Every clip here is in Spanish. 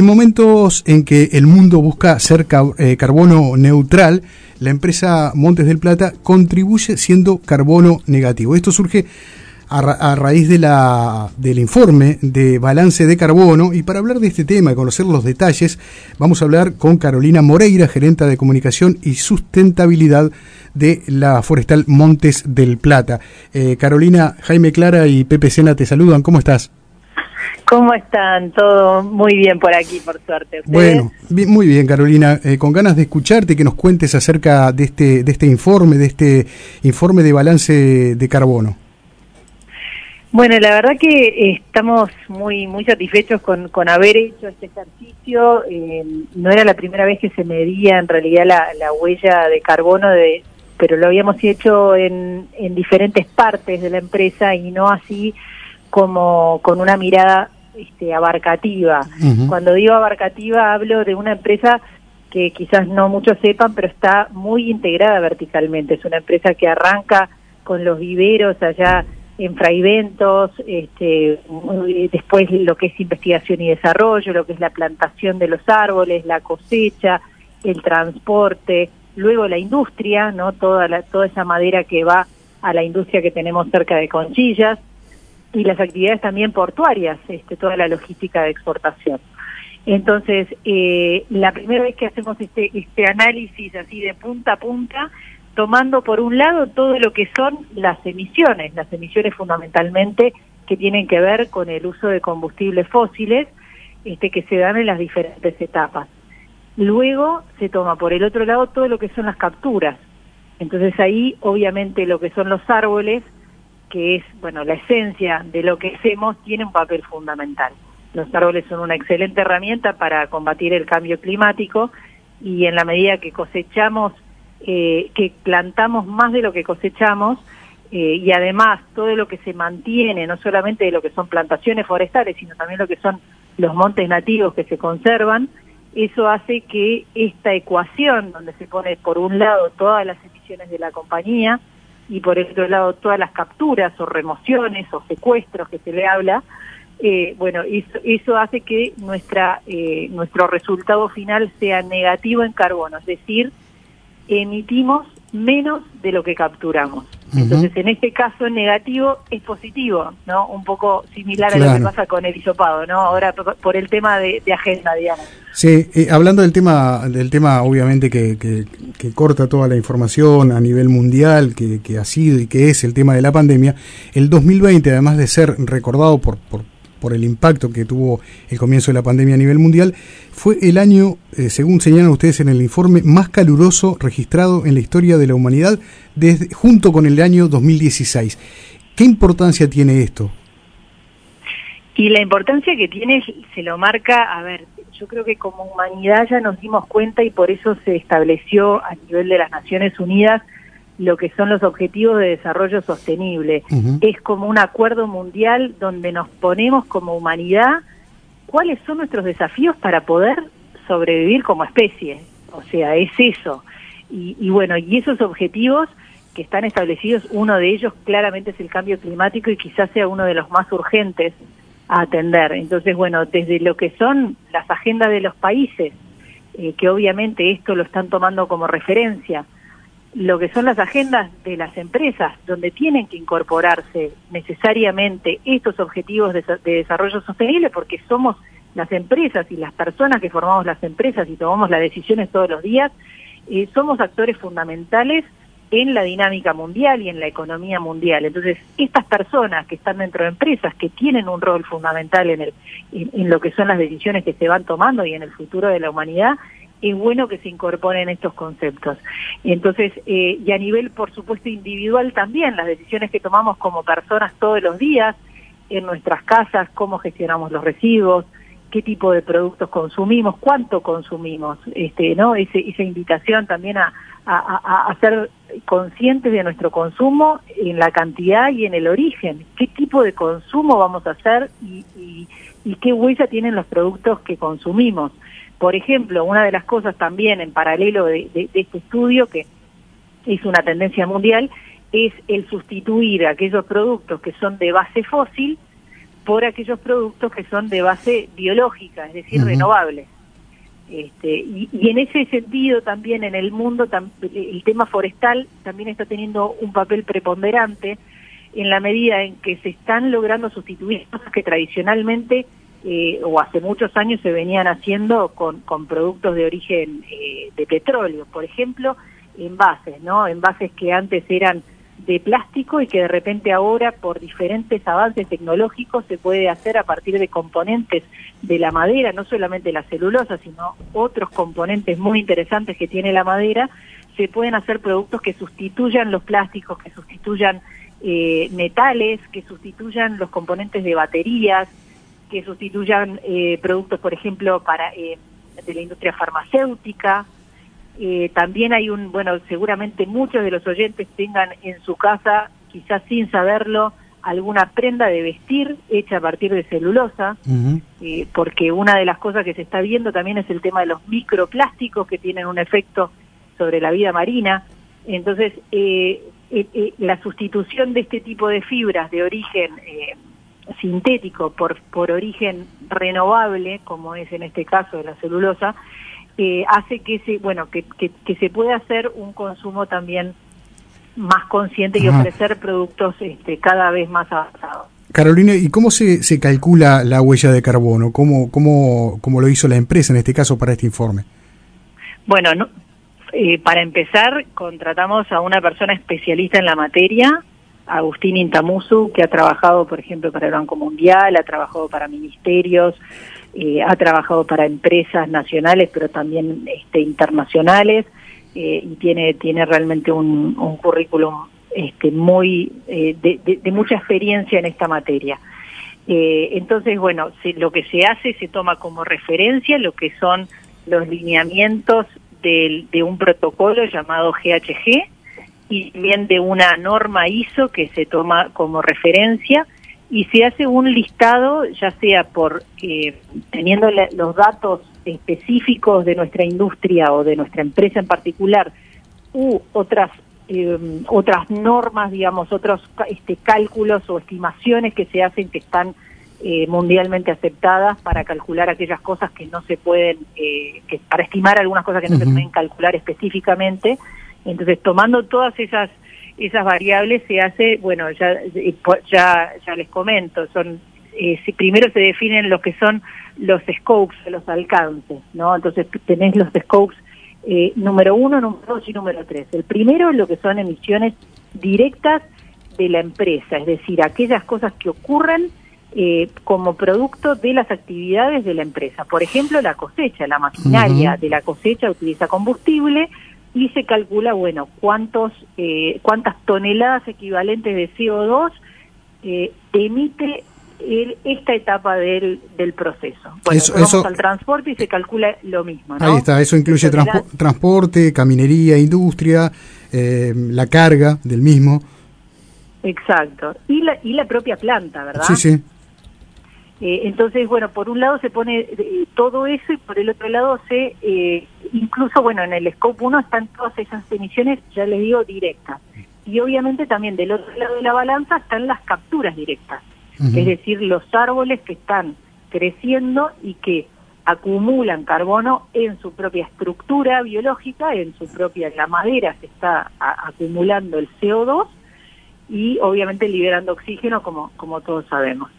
En momentos en que el mundo busca ser eh, carbono neutral, la empresa Montes del Plata contribuye siendo carbono negativo. Esto surge a, raíz de la, del informe de balance de carbono y para hablar de este tema y conocer los detalles, vamos a hablar con Carolina Moreira, gerenta de comunicación y sustentabilidad de la Forestal Montes del Plata. Eh, Carolina, Jaime Clara y Pepe Sena te saludan. ¿Cómo estás? ¿Cómo están? Todo muy bien por aquí, por suerte. Bueno, muy bien, Carolina. Eh, con ganas de escucharte, que nos cuentes acerca de este, de este informe, de este informe de balance de carbono. Bueno, la verdad que estamos muy muy satisfechos con, con haber hecho este ejercicio. Eh, no era la primera vez que se medía en realidad la, la huella de carbono, de, pero lo habíamos hecho en, en diferentes partes de la empresa y no así como con una mirada este, abarcativa. Cuando digo abarcativa hablo de una empresa que quizás no muchos sepan, pero está muy integrada verticalmente. Es una empresa que arranca con los viveros allá en fraiventos, este, después lo que es investigación y desarrollo, lo que es la plantación de los árboles, la cosecha, el transporte, luego la industria, no toda la, toda esa madera que va a la industria que tenemos cerca de Conchillas, y las actividades también portuarias, este, toda la logística de exportación. Entonces, eh, la primera vez que hacemos este, este análisis así de punta a punta, tomando por un lado todo lo que son las emisiones, las emisiones fundamentalmente que tienen que ver con el uso de combustibles fósiles, este, que se dan en las diferentes etapas. Luego se toma por el otro lado todo lo que son las capturas. Entonces ahí, obviamente, lo que son los árboles, que es, bueno, la esencia de lo que hacemos, tiene un papel fundamental. Los árboles son una excelente herramienta para combatir el cambio climático y en la medida que cosechamos, eh, que plantamos más de lo que cosechamos, eh, y además todo lo que se mantiene, no solamente de lo que son plantaciones forestales, sino también lo que son los montes nativos que se conservan, eso hace que esta ecuación, donde se pone por un lado todas las emisiones de la compañía, y por otro lado todas las capturas o remociones o secuestros que se le habla, eh, bueno, eso, eso, hace que nuestra, eh, nuestro resultado final sea negativo en carbono, es decir, emitimos menos de lo que capturamos. Entonces, en este caso negativo es positivo, ¿no? Un poco similar a lo que pasa con el hisopado, ¿no? Ahora por el tema de, agenda, digamos. Sí, eh, hablando del tema, del tema obviamente que, que, corta toda la información a nivel mundial, que, que ha sido y que es el tema de la pandemia, el 2020, además de ser recordado por, por por el impacto que tuvo el comienzo de la pandemia a nivel mundial, fue el año, eh, según señalan ustedes en el informe, más caluroso registrado en la historia de la humanidad, desde, junto con el año 2016. ¿Qué importancia tiene esto? Y la importancia que tiene se lo marca, a ver, yo creo que como humanidad ya nos dimos cuenta y por eso se estableció a nivel de las Naciones Unidas lo que son los objetivos de desarrollo sostenible. Es como un acuerdo mundial donde nos ponemos como humanidad cuáles son nuestros desafíos para poder sobrevivir como especie. O sea, es eso. Y, bueno, y esos objetivos que están establecidos, uno de ellos claramente es el cambio climático y quizás sea uno de los más urgentes a atender. Entonces, bueno, desde lo que son las agendas de los países, eh, que obviamente esto lo están tomando como referencia, lo que son las agendas de las empresas, donde tienen que incorporarse necesariamente estos objetivos de, desarrollo sostenible, porque somos las empresas y las personas que formamos las empresas y tomamos las decisiones todos los días, eh, somos actores fundamentales en la dinámica mundial y en la economía mundial. Entonces, estas personas que están dentro de empresas, que tienen un rol fundamental en, el, en lo que son las decisiones que se van tomando y en el futuro de la humanidad, es bueno que se incorporen estos conceptos. Entonces, eh, y a nivel, por supuesto, individual también, las decisiones que tomamos como personas todos los días, en nuestras casas, cómo gestionamos los residuos, qué tipo de productos consumimos, cuánto consumimos, este, ¿no? esa invitación también a, a, ser conscientes de nuestro consumo en la cantidad y en el origen, qué tipo de consumo vamos a hacer y, y qué huella tienen los productos que consumimos. Por ejemplo, una de las cosas también en paralelo de, este estudio, que es una tendencia mundial, es el sustituir aquellos productos que son de base fósil por aquellos productos que son de base biológica, es decir, renovables. Este, y, en ese sentido también en el mundo el tema forestal también está teniendo un papel preponderante en la medida en que se están logrando sustituir cosas que tradicionalmente eh, o hace muchos años se venían haciendo con, con productos de origen eh, de petróleo, por ejemplo, envases, ¿no? Envases que antes eran de plástico y que de repente ahora por diferentes avances tecnológicos se puede hacer a partir de componentes de la madera, no solamente la celulosa, sino otros componentes muy interesantes que tiene la madera, se pueden hacer productos que sustituyan los plásticos, que sustituyan eh, metales, que sustituyan los componentes de baterías, que sustituyan eh, productos, por ejemplo, para eh, de la industria farmacéutica. Eh, también hay un, bueno, seguramente muchos de los oyentes tengan en su casa, quizás sin saberlo, alguna prenda de vestir hecha a partir de celulosa, porque una de las cosas que se está viendo también es el tema de los microplásticos que tienen un efecto sobre la vida marina. Entonces, la sustitución de este tipo de fibras de origen sintético por, por origen renovable, como es en este caso de la celulosa, eh, hace que se, bueno, que, que, se pueda hacer un consumo también más consciente y ofrecer productos este, cada vez más avanzados. Carolina, ¿y cómo se, se calcula la huella de carbono? ¿Cómo, cómo, cómo lo hizo la empresa en este caso para este informe? Bueno, no, eh, para empezar, contratamos a una persona especialista en la materia Agustín Intamusu, que ha trabajado, por ejemplo, para el Banco Mundial, ha trabajado para ministerios, eh, ha trabajado para empresas nacionales, pero también este, internacionales, eh, y tiene, tiene realmente un, currículum este, muy eh, de, mucha experiencia en esta materia. entonces, bueno, lo que se hace se toma como referencia lo que son los lineamientos de un protocolo llamado GHG, y también de una norma ISO que se toma como referencia y se hace un listado, ya sea por eh, teniendo los datos específicos de nuestra industria o de nuestra empresa en particular, u otras em, otras normas, digamos, otros este, cálculos o estimaciones que se hacen que están eh, mundialmente aceptadas para calcular aquellas cosas que no se pueden, eh, que para estimar algunas cosas que no se pueden calcular específicamente. Entonces, tomando todas esas esas variables se hace, bueno, ya ya ya les comento, son eh, si primero se definen lo que son los scopes, los alcances, ¿no? Entonces tenés los scopes eh, número uno, número dos y número tres. El primero lo que son emisiones directas de la empresa, es decir, aquellas cosas que ocurren eh, como producto de las actividades de la empresa. Por ejemplo, la cosecha, la maquinaria de la cosecha utiliza combustible, y se calcula, bueno, cuántos, eh, cuántas toneladas equivalentes de CO2 eh, emite esta etapa del, del proceso. Bueno, eso, al transporte y se calcula lo mismo. Ahí está, eso incluye transporte, caminería, industria, eh, la carga del mismo. Exacto. Y la, y la propia planta, ¿verdad? Sí, sí. Eh, entonces, bueno, por un lado se pone eh, todo eso y por el otro lado se, eh, incluso, bueno, en el Scope 1 están todas esas emisiones, ya les digo, directas. Y obviamente también del otro lado de la balanza están las capturas directas, es decir, los árboles que están creciendo y que acumulan carbono en su propia estructura biológica, en su propia, la madera se está acumulando el CO2 y obviamente liberando oxígeno como, como todos sabemos.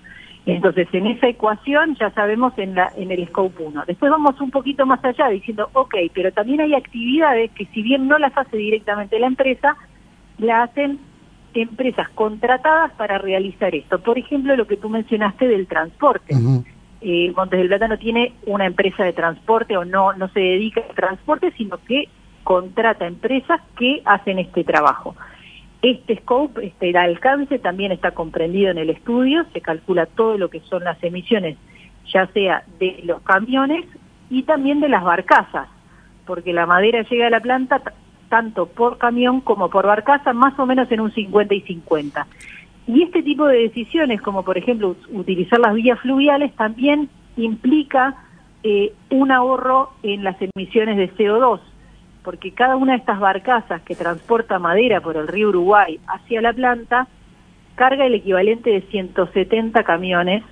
Entonces, en esa ecuación ya sabemos en, la, en el Scope 1. Después vamos un poquito más allá diciendo, ok, pero también hay actividades que si bien no las hace directamente la empresa, la hacen empresas contratadas para realizar esto. Por ejemplo, lo que tú mencionaste del transporte. eh, Montes del Plata no tiene una empresa de transporte o no, no se dedica al transporte, sino que contrata empresas que hacen este trabajo. Este scope, este alcance también está comprendido en el estudio, se calcula todo lo que son las emisiones, ya sea de los camiones y también de las barcazas, porque la madera llega a la planta tanto por camión como por barcaza, más o menos en un 50 y 50. Y este tipo de decisiones, como por ejemplo utilizar las vías fluviales, también implica eh, un ahorro en las emisiones de CO2, porque cada una de estas barcazas que transporta madera por el río Uruguay hacia la planta carga el equivalente de 170 camiones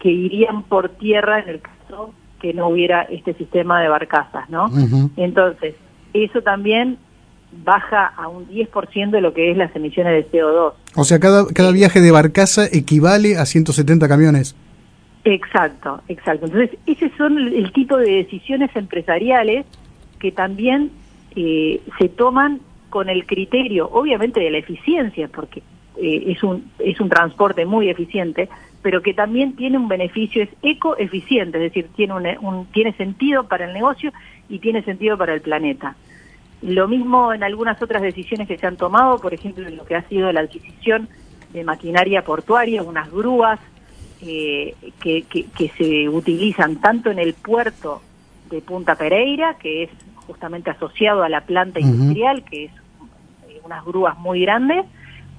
que irían por tierra en el caso que no hubiera este sistema de barcazas, ¿no? Entonces, eso también baja a un 10% de lo que es las emisiones de CO2. O sea, cada, cada viaje de barcaza equivale a 170 camiones. Exacto, exacto. Entonces, ese son el tipo de decisiones empresariales que también eh, se toman con el criterio, obviamente, de la eficiencia, porque eh, es, un, es un transporte muy eficiente, pero que también tiene un beneficio, es ecoeficiente, es decir, tiene, un, tiene sentido para el negocio y tiene sentido para el planeta. Lo mismo en algunas otras decisiones que se han tomado, por ejemplo, en lo que ha sido la adquisición de maquinaria portuaria, unas grúas eh, que, que, se utilizan tanto en el puerto de Punta Pereira, que es justamente asociado a la planta industrial, que es eh, unas grúas muy grandes,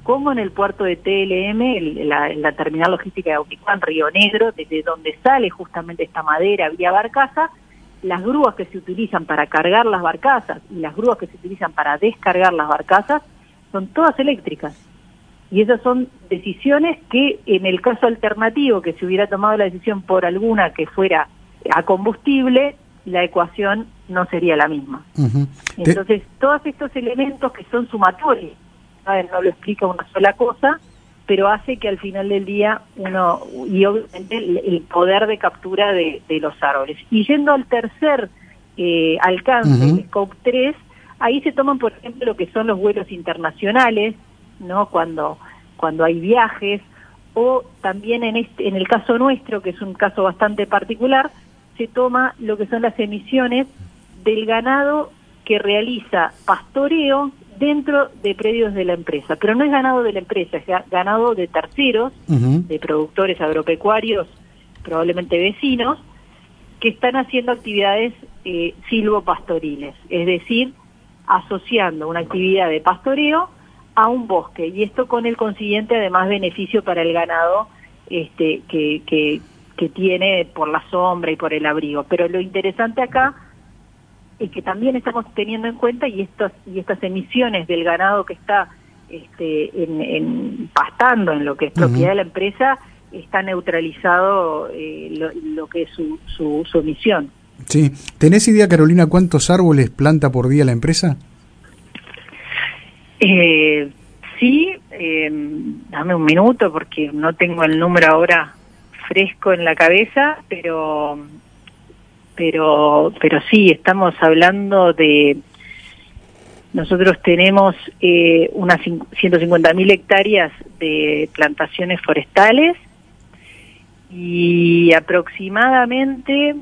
como en el puerto de TLM, la, la, terminal logística de Auticuán, Río Negro, desde donde sale justamente esta madera vía barcaza, las grúas que se utilizan para cargar las barcazas y las grúas que se utilizan para descargar las barcazas son todas eléctricas. Y esas son decisiones que en el caso alternativo, que se hubiera tomado la decisión por alguna que fuera a combustible, la ecuación no sería la misma. Entonces, todos estos elementos que son sumatorios, no lo explica una sola cosa, pero hace que al final del día uno, y obviamente el, poder de captura de, los árboles. Y yendo al tercer eh, alcance, el SCOPE 3, ahí se toman, por ejemplo, lo que son los vuelos internacionales, ¿no? Cuando, cuando hay viajes, o también en, este, en el caso nuestro, que es un caso bastante particular, se toma lo que son las emisiones del ganado que realiza pastoreo dentro de predios de la empresa. Pero no es ganado de la empresa, es ganado de terceros, de productores agropecuarios, probablemente vecinos, que están haciendo actividades eh, silvopastoriles, es decir, asociando una actividad de pastoreo a un bosque y esto con el consiguiente además beneficio para el ganado este que, que, que tiene por la sombra y por el abrigo. Pero lo interesante acá es que también estamos teniendo en cuenta y estas y estas emisiones del ganado que está este, en, pastando en lo que es propiedad de la empresa está neutralizado eh, lo, que es su, su, su emisión. Sí. ¿Tenés idea, Carolina, cuántos árboles planta por día la empresa? Eh, sí, eh, dame un minuto porque no tengo el número ahora fresco en la cabeza, pero pero pero sí estamos hablando de nosotros tenemos eh, unas 150.000 hectáreas de plantaciones forestales y aproximadamente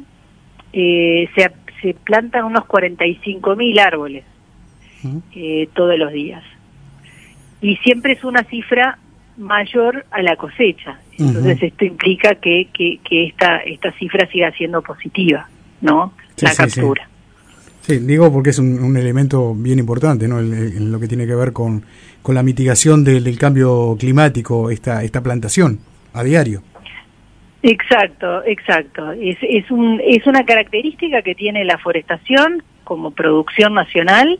eh, se, se plantan unos 45.000 árboles eh, todos los días. Y siempre es una cifra mayor a la cosecha. Entonces esto implica que, que, que, esta, esta cifra siga siendo positiva, ¿no? la captura. Sí. digo porque es un, elemento bien importante, ¿no? En, lo que tiene que ver con, con la mitigación del, cambio climático, esta, esta plantación a diario. Exacto, exacto. Es, es, un, es una característica que tiene la forestación como producción nacional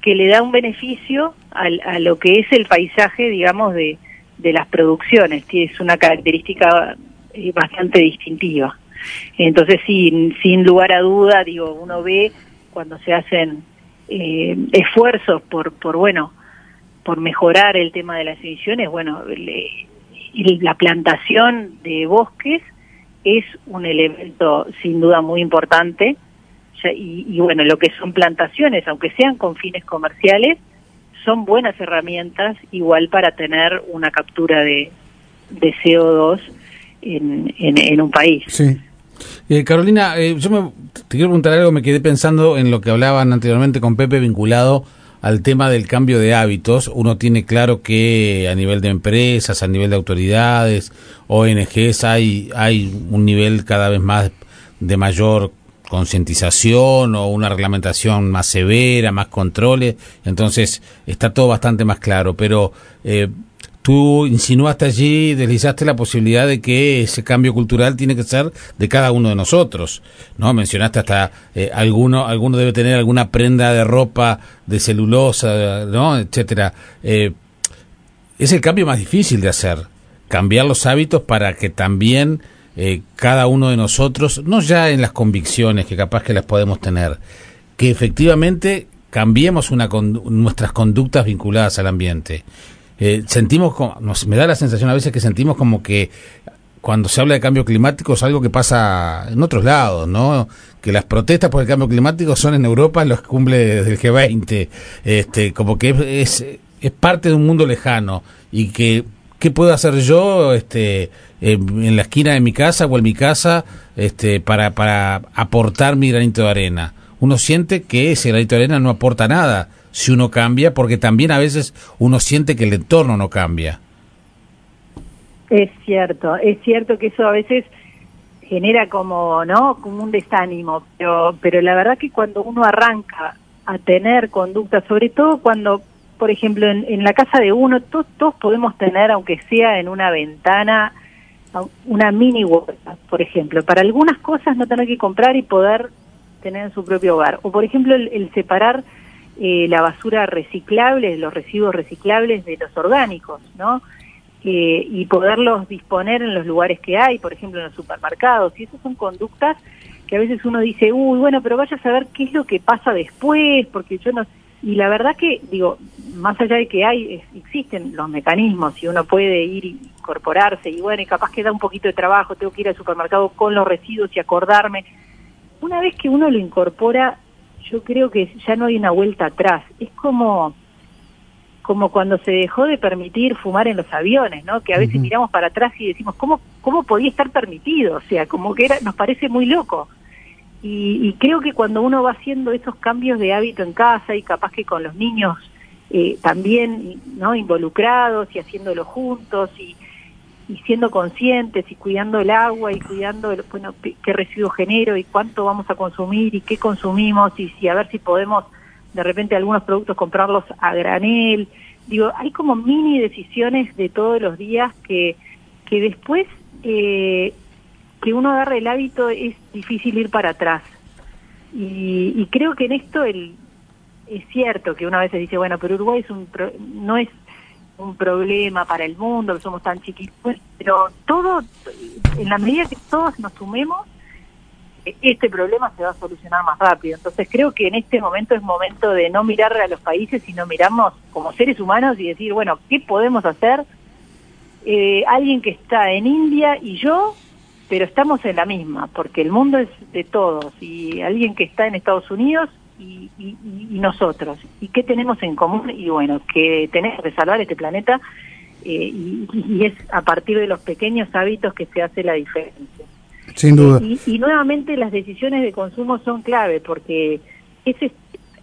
que le da un beneficio a lo que es el paisaje, digamos, de, de las producciones, es una característica eh, bastante distintiva. Entonces, sin, sin lugar a duda, digo, uno ve cuando se hacen eh, esfuerzos por, por, bueno, por mejorar el tema de las emisiones, bueno, la plantación de bosques es un elemento sin duda muy importante y, bueno, lo que son plantaciones, aunque sean con fines comerciales, son buenas herramientas igual para tener una captura de, de CO2 en, en, un país. Sí. Eh, Carolina, eh, yo me, te quiero preguntar algo, me quedé pensando en lo que hablaban anteriormente con Pepe vinculado al tema del cambio de hábitos. Uno tiene claro que a nivel de empresas, a nivel de autoridades, ONGs, hay, hay un nivel cada vez más de mayor concientización o una reglamentación más severa, más controles, entonces está todo bastante más claro, pero eh, tú insinuaste allí, deslizaste la posibilidad de que ese cambio cultural tiene que ser de cada uno de nosotros, ¿no? Mencionaste hasta eh, alguno, alguno debe tener alguna prenda de ropa de celulosa, ¿no? Etcétera. Eh, es el cambio más difícil de hacer, cambiar los hábitos para que también eh, cada uno de nosotros, no ya en las convicciones que capaz que las podemos tener, que efectivamente cambiemos una, nuestras conductas vinculadas al ambiente. Eh, sentimos, como, nos, me da la sensación a veces que sentimos como que cuando se habla de cambio climático es algo que pasa en otros lados, ¿no? Que las protestas por el cambio climático son en Europa los cumples del G20, este, como que es, es, parte de un mundo lejano y que ¿qué puedo hacer yo este, en la esquina de mi casa o en mi casa este, para, para aportar mi granito de arena? uno siente que ese granito de arena no aporta nada si uno cambia, porque también a veces uno siente que el entorno no cambia. Es cierto, es cierto que eso a veces genera como, ¿no? Como un desánimo, pero, pero la verdad que cuando uno arranca a tener conducta, sobre todo cuando, por ejemplo, en, la casa de uno, todos, podemos tener, aunque sea en una ventana, una mini huerta, por ejemplo, para algunas cosas no tener que comprar y poder tener en su propio hogar. O por ejemplo el, separar eh, la basura reciclable, los residuos reciclables de los orgánicos, ¿no? Eh, y poderlos disponer en los lugares que hay, por ejemplo en los supermercados. Y esas son conductas que a veces uno dice, uy, bueno, pero vaya a saber qué es lo que pasa después, porque yo no... Y la verdad que, digo, más allá de que hay, existen los mecanismos y uno puede ir y incorporarse y bueno, y capaz que da un poquito de trabajo, tengo que ir al supermercado con los residuos y acordarme, una vez que uno lo incorpora, yo creo que ya no hay una vuelta atrás. Es como como cuando se dejó de permitir fumar en los aviones, ¿no? Que a veces miramos para atrás y decimos, ¿cómo, ¿cómo podía estar permitido? O sea, como que era, nos parece muy loco. Y, creo que cuando uno va haciendo esos cambios de hábito en casa y capaz que con los niños eh, también, ¿no? Involucrados y haciéndolo juntos y, y siendo conscientes y cuidando el agua y cuidando bueno qué residuo genero y cuánto vamos a consumir y qué consumimos y si a ver si podemos de repente algunos productos comprarlos a granel digo hay como mini decisiones de todos los días que que después eh, que uno agarre el hábito es difícil ir para atrás y, y creo que en esto el es cierto que una vez dice bueno pero Uruguay es un no es un problema para el mundo, somos tan chiquitos, pero todo, en la medida que todos nos sumemos, este problema se va a solucionar más rápido. Entonces creo que en este momento es momento de no mirar a los países, sino mirarnos como seres humanos y decir, bueno, ¿qué podemos hacer? Eh, alguien que está en India y yo, pero estamos en la misma, porque el mundo es de todos, y alguien que está en Estados Unidos y, nosotros. ¿Y qué tenemos en común? Y bueno, que tenemos que salvar este planeta eh, y, es a partir de los pequeños hábitos que se hace la diferencia. Sin duda. y, nuevamente las decisiones de consumo son clave porque ese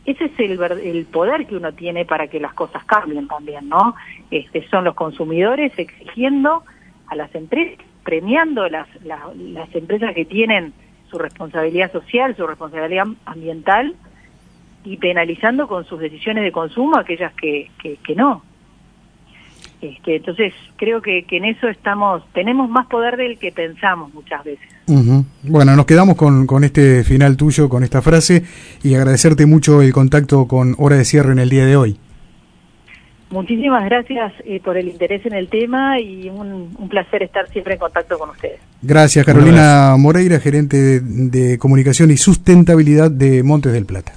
ese es el, el poder que uno tiene para que las cosas cambien también, ¿no? Este, son los consumidores exigiendo a las empresas, premiando las, las, las empresas que tienen su responsabilidad social, su responsabilidad ambiental, y penalizando con sus decisiones de consumo aquellas que, que, no. Este, entonces creo que, que, en eso estamos, tenemos más poder del que pensamos muchas veces. Bueno, nos quedamos con, con este final tuyo, con esta frase, y agradecerte mucho el contacto con Hora de Cierre en el día de hoy. Muchísimas gracias eh, por el interés en el tema y un, un, placer estar siempre en contacto con ustedes. Gracias, Carolina Moreira, gerente de comunicación y sustentabilidad de Montes del Plata.